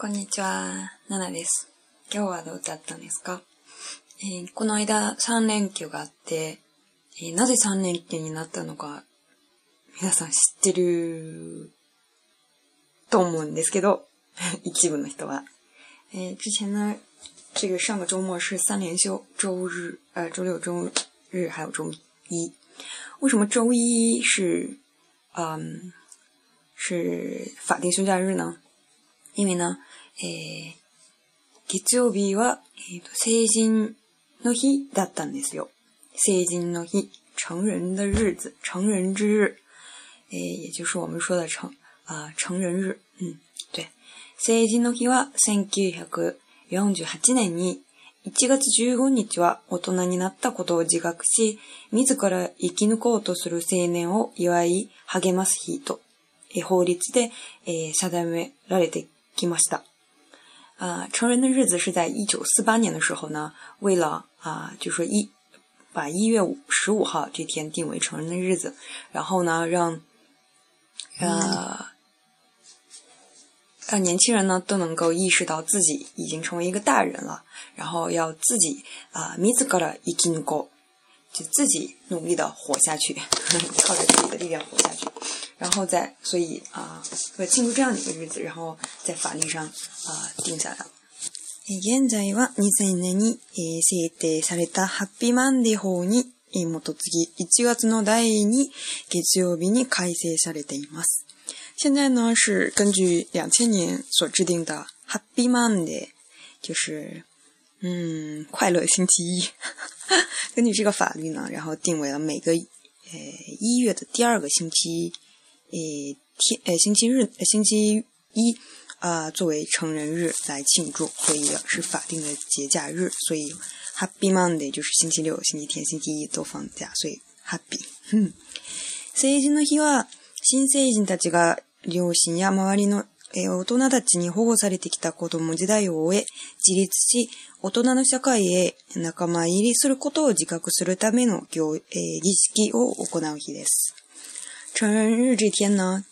こんにちは、ナナです。今日はどうだったんですか、えー、この間3連休があって、えー、なぜ3連休になったのか、皆さん知ってると思うんですけど、一部の人は。えー、之前呢、这个上个周末是3連休，周日、呃周六、周日还有周一。为什么周一是，嗯，是法定休假日呢？意味な、えー、月曜日は、えー成人の日だったんですよ。成人の日。成人的日子。成人之日。えー、也就是我们说的成、あ、成人日。うん。对。成人の日は1948年に1月15日は大人になったことを自覚し、自ら生き抜こうとする青年を祝い励ます日と、法律で、えー、定められてきました。啊，成人的日子是在一九四八年的时候呢。为了啊，就说一把一月五十五号这天定为成人的日子，然后呢，让啊让年轻人呢都能够意识到自己已经成为一个大人了，然后要自己啊 m i z o g a i k i n go，就自己努力的活下去，靠着自己的力量活下去。然后再，所以啊，为庆祝这样的一个日子，然后在法律上啊定下来了。現在は2002年に制定されたハッピーマンデー法にえ基づき1月の第2月曜日に改正されています。現在呢是根据两千年所制定的ハッピーマンデー、就是嗯快乐星期一。根据这个法律呢，然后定为了每个呃一月的第二个星期。え天え星期日星期一啊、呃、作为成人日来庆祝，所以是法定的节假日，所以 Happy Monday 就是星期六、星期天、星期一都放假，所以 Happy。成人の日は新成人たちが両親や周りのえ大人たちに保護されてきた子供時代を終え、自立し、大人の社会へ仲間入りすることを自覚するための行、えー、儀式を行う日です。成人日这天呢，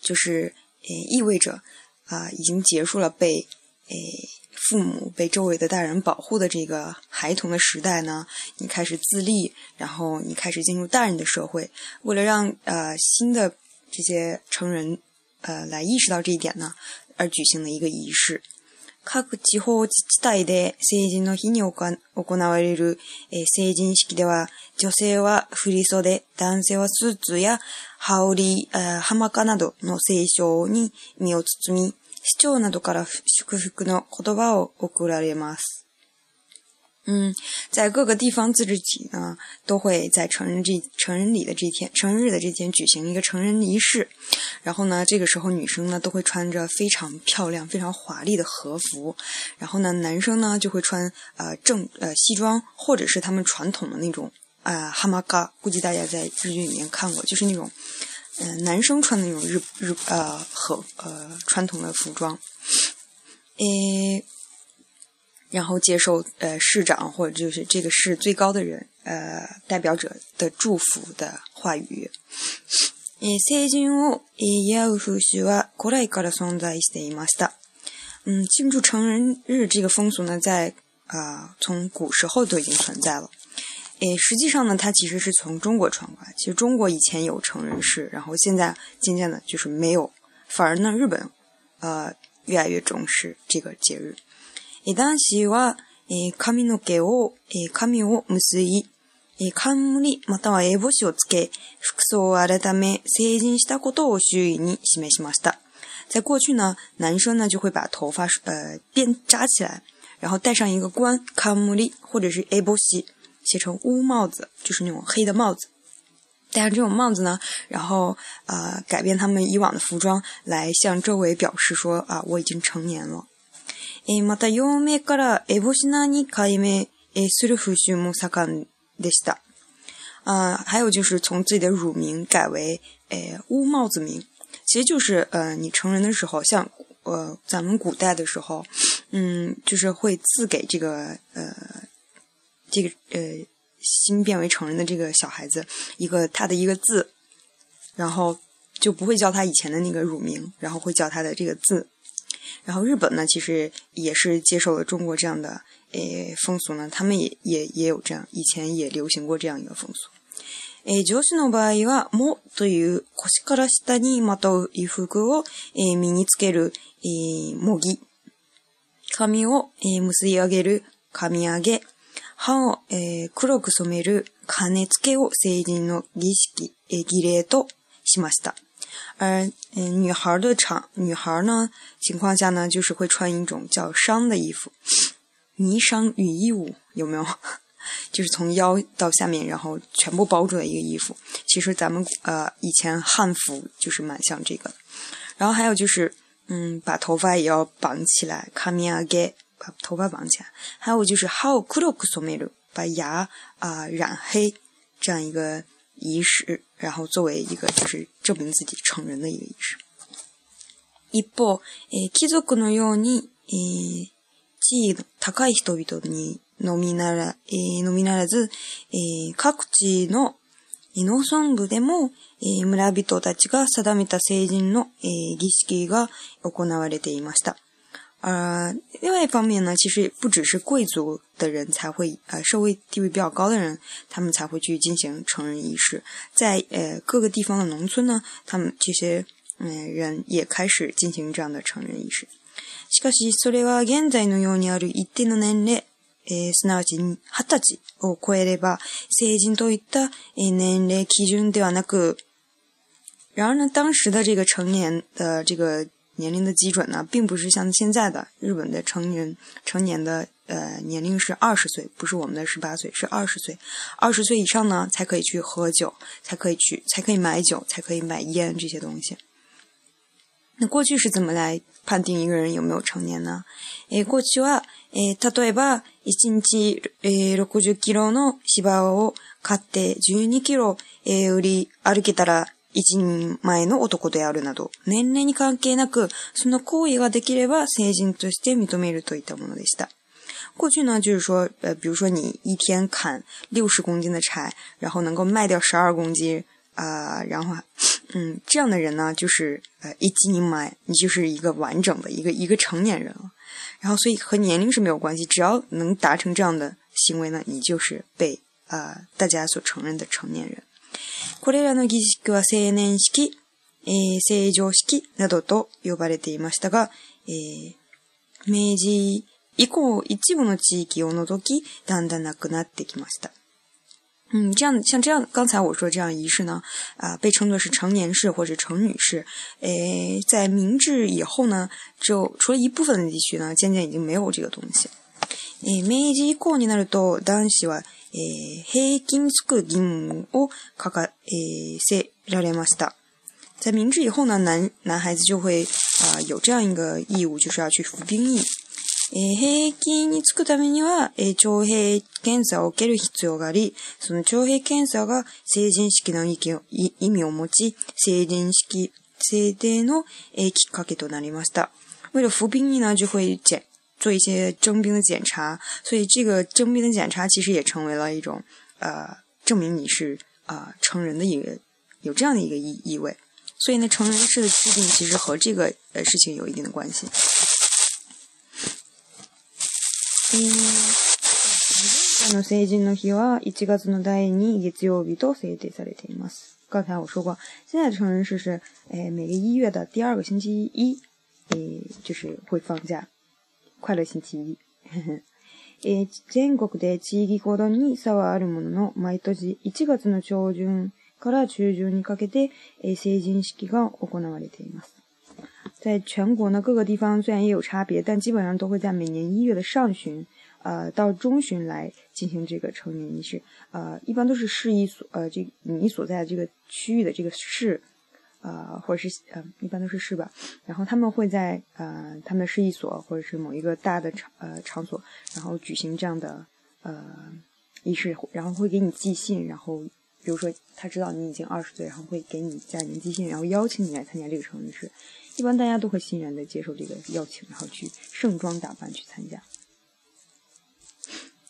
就是诶意味着啊，已经结束了被诶父母、被周围的大人保护的这个孩童的时代呢，你开始自立，然后你开始进入大人的社会。为了让呃新的这些成人呃来意识到这一点呢，而举行的一个仪式。各地方自治体で成人の日に行われる、えー、成人式では、女性は振袖、男性はスーツや羽織、浜などの聖書に身を包み、市長などから祝福の言葉を送られます。嗯，在各个地方自治体呢，都会在成人这成人礼的这天，成人日的这天举行一个成人仪式。然后呢，这个时候女生呢都会穿着非常漂亮、非常华丽的和服，然后呢，男生呢就会穿呃正呃西装，或者是他们传统的那种啊哈马嘎。估计大家在日剧里面看过，就是那种嗯男生穿的那种日日呃和呃传统的服装。诶。然后接受呃市长或者就是这个市最高的人呃代表者的祝福的话语。人を祝う風習は古来から存在していました。嗯，庆祝成人日这个风俗呢，在啊从古时候都已经存在了。诶，实际上呢，它其实是从中国传过来。其实中国以前有成人式，然后现在渐渐的就是没有，反而呢，日本呃越来越重视这个节日。男子は髪の毛を髪を結いえ無りまたは絵帽子をつけ服装を改め成人したことを囲に示しました。在过去呢，男生呢就会把头发呃辫扎起来，然后戴上一个冠（冠無り）或者是絵帽子（写成乌帽子，就是那种黑的帽子）。戴上这种帽子呢，然后呃改变他们以往的服装，来向周围表示说啊，我已经成年了。诶，また陽明からエボシナーに改名する風習も盛んでした。啊，还有就是从自己的乳名改为诶，乌帽子名，其实就是呃，你成人的时候，像呃，咱们古代的时候，嗯，就是会赐给这个呃，这个呃，新变为成人的这个小孩子一个他的一个字，然后就不会叫他以前的那个乳名，然后会叫他的这个字。然后日本呢，其实也是接受了中国这样的诶风俗呢，他们也也也有这样，以前也流行过这样一个风俗。えー、上司の場合は、もという腰から下にまとう衣服を、えー、身につける、えー、もぎ。髪を、えー、結び上げる、髪上げ。歯を、えー、黒く染める、金付けを成人の儀式、えー、儀礼としました。而嗯，女孩的场女孩呢情况下呢，就是会穿一种叫裳的衣服，霓裳羽衣舞有没有？就是从腰到下面，然后全部包住的一个衣服。其实咱们呃以前汉服就是蛮像这个。然后还有就是嗯，把头发也要绑起来，卡米阿 n 把头发绑起来。还有就是哈奥 so made 把牙啊染黑这样一个仪式。然后作为一个就是证明自己成人的一个仪式。一方、え貴族のように、え地位の高い人々にのみなら、えのみならず、え各地の農村部でも、え村人たちが定めた成人の、え儀式が行われていました。呃，另外一方面呢，其实不只是贵族的人才会，呃，社会地位比较高的人，他们才会去进行成人仪式。在呃各个地方的农村呢，他们这些嗯人也开始进行这样的成人仪式。然后呢，当时的这个成年的这个。年龄的基准呢，并不是像现在的日本的成人成年的呃年龄是二十岁，不是我们的十八岁，是二十岁。二十岁以上呢，才可以去喝酒，才可以去，才可以买酒，才可以买烟这些东西。那过去是怎么来判定一个人有没有成年呢？诶，过去は、诶，例えば一日え六十キロの芝を刈って十二キロえ売り歩けたら。一人前の男であるなど、年齢に関係なく、その行為ができれば成人として認めるといったものでした。过去呢，就是说，呃，比如说你一天砍六十公斤的柴，然后能够卖掉十二公斤，啊，然后，嗯，这样的人呢，就是呃一斤人买，你就是一个完整的一个一个成年人了。然后，所以和年龄是没有关系，只要能达成这样的行为呢，你就是被呃大家所承认的成年人。これらの儀式は青年式、えー、成常式などと呼ばれていましたが、えー、明治以降一部の地域を除き、だんだんなくなってきました。嗯，这样像这样，刚才我说这样仪式呢，啊、呃，被称作是成年式或者成女式。诶，在明治以后呢，就除了一部分的地区呢，渐渐已经没有这个东西。え明治以降になると男子は、え平均つく義務をかか、えせられました。在明治以后呢，男男孩子就会啊、有这样一个义务，就是要去服兵役。えー、兵役につくためには、えー、徴兵検査を受ける必要があり、その徴兵検査が成人式の意味を持ち、成人式制定の、えー、きっかけとなりました。为了服兵役呢，就会检做一些征兵的检查，所以这个征兵的检查其实也成为了一种呃证明你是啊成人的一个有这样的一个意意味。所以呢，成人式的制定其实和这个呃事情有一定的关系。嗯，の成人の日は一月の第二月曜日と制定されています。刚才我说过，现在成人式是哎每个一月的第二个星期一哎就是会放假。快乐星期一。えー、全国で地域ごとに差はあるものの、毎年1月の上旬から中旬にかけて、えー、成人式が行われています。在全国の各个地方虽然也有差别，但基本上都会在每年一月的上旬，呃到中旬来进行这个成年仪式。呃，一般都是市一所呃这你所在的这个区域的这个市呃，或者是呃，一般都是市吧？然后他们会在呃，他们市一所或者是某一个大的场呃场所，然后举行这样的呃仪式，然后会给你寄信，然后比如说他知道你已经二十岁，然后会给你家人寄信，然后邀请你来参加这个成人式。一般大家都会欣然的接受这个邀请，然后去盛装打扮去参加。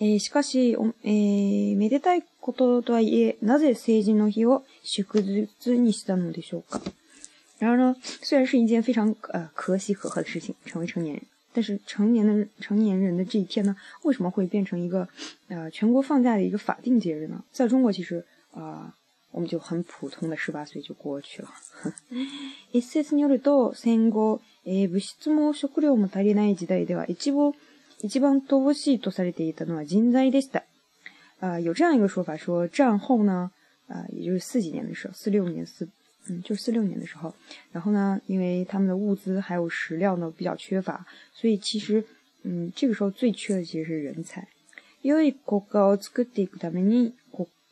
えー、しかし、えー、めでたいこととはいえ、なぜ成人の日を祝日にしたのでしょうか然后呢，虽然是一件非常呃可喜可贺的事情，成为成年人，但是成年的成年人的这一天呢，为什么会变成一个呃全国放假的一个法定节日呢？在中国，其实啊、呃，我们就很普通的十八岁就过去了。一説によると、戦後、え物質も食料も足りない時代では、一部一番乏しいとされていたのは人材でした。啊、呃，有这样一个说法说，战后呢，啊、呃，也就是四几年的时候，四六年四，嗯，就是四六年的时候，然后呢，因为他们的物资还有食料呢比较缺乏，所以其实，嗯，这个时候最缺的其实是人才。良い国家を作っていくために、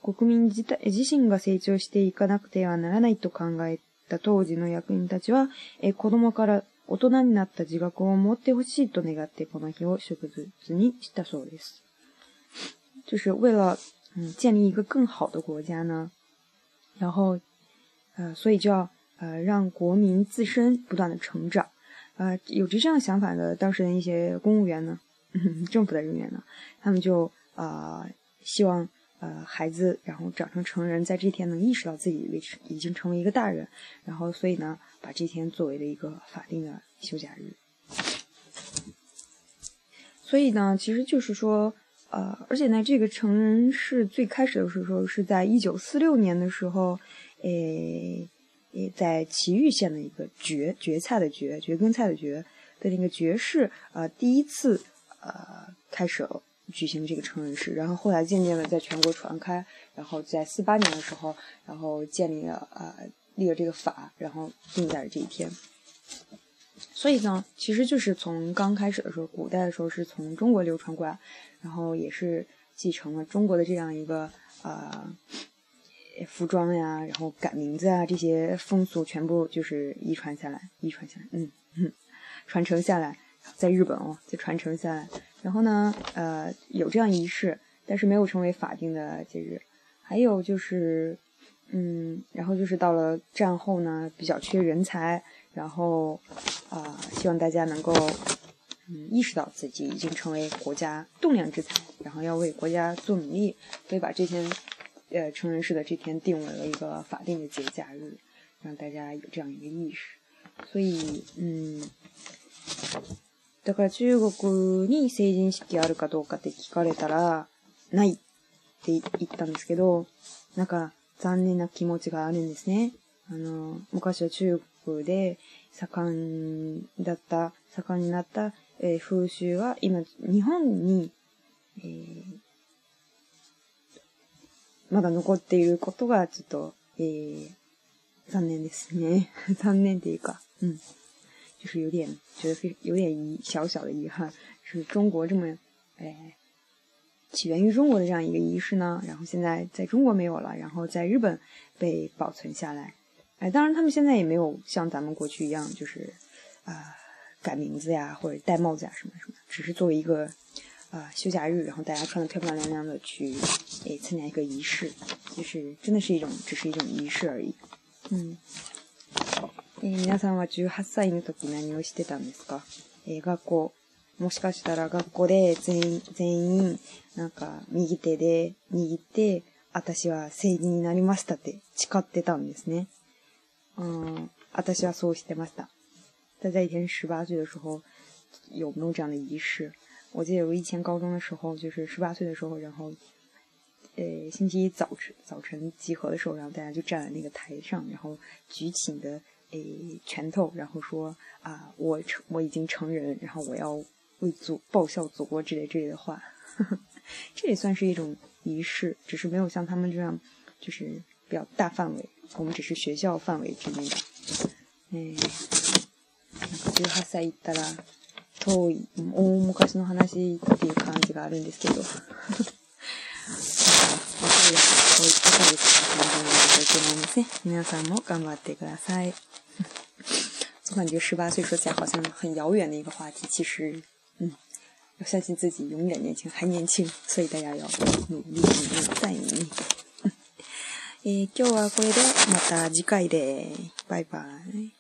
国民自体自身が成長していかなくてはならないと考えた当時の役員たちは、え子供から大人になった自覚を持ってほしいと願ってこの日を祝うつにしたそうです。就是为了嗯，建立一个更好的国家呢，然后，呃，所以就要呃，让国民自身不断的成长，呃，有着这样想法的当时的一些公务员呢，政府的人员呢，他们就啊，希望。呃，孩子，然后长成成人，在这天能意识到自己为已经成为一个大人，然后所以呢，把这天作为了一个法定的休假日。所以呢，其实就是说，呃，而且呢，这个成人是最开始的时候是在1946年的时候，诶，在岐玉县的一个蕨蕨菜的蕨蕨根菜的蕨的那个爵士呃，第一次呃，开始了。举行这个成人式，然后后来渐渐的在全国传开，然后在四八年的时候，然后建立了呃立了这个法，然后定在了这一天。所以呢，其实就是从刚开始的时候，古代的时候是从中国流传过来，然后也是继承了中国的这样一个呃服装呀，然后改名字啊这些风俗全部就是遗传下来，遗传下来，嗯哼，传承下来，在日本哦，就传承下来。然后呢，呃，有这样仪式，但是没有成为法定的节日。还有就是，嗯，然后就是到了战后呢，比较缺人才，然后啊，希望大家能够，嗯，意识到自己已经成为国家栋梁之才，然后要为国家做努力，所以把这天，呃，成人式的这天定为了一个法定的节假日，让大家有这样一个意识。所以，嗯。だから中国に成人式あるかどうかって聞かれたら、ないって言ったんですけど、なんか残念な気持ちがあるんですね。あの、昔は中国で盛んだった、盛んになった、えー、風習は今、日本に、えー、まだ残っていることがちょっと、えー、残念ですね。残念っていうか、うん。就是有点觉得非有点遗小小的遗憾，就是中国这么哎起源于中国的这样一个仪式呢，然后现在在中国没有了，然后在日本被保存下来。哎，当然他们现在也没有像咱们过去一样，就是啊改名字呀或者戴帽子呀什么什么，只是作为一个啊休假日，然后大家穿的漂漂亮亮的去哎参加一个仪式，就是真的是一种只是一种仪式而已，嗯。えー、皆さんは18歳の時何をしてたんですか、えー、学校。もしかしたら学校で全員、全員、なんか右手で握って、私は成人になりましたって誓ってたんですね。うん、私はそうしてました。大家以前十八歳的时候，有没有这样的仪式？我记得我以前高中的时候，就是十八岁的时候，然后，呃，星期一早晨早晨集合的时候，然后大家就站在那个台上，然后举起你的诶，拳头，然后说啊，我成，我已经成人，然后我要为祖报效祖国之类之类的话，这也算是一种仪式，只是没有像他们这样，就是比较大范围，我们只是学校范围之内的。诶，十八歳ったら遠い、昔の話っていう感じがあるんですけど。皆さんも頑張ってください。感觉十八岁说起来好像很遥远的一个话题，其实，嗯，要相信自己永远年轻，还年轻，所以大家要努力努力再努力。诶，今日はこれでまた次回でバイバイ。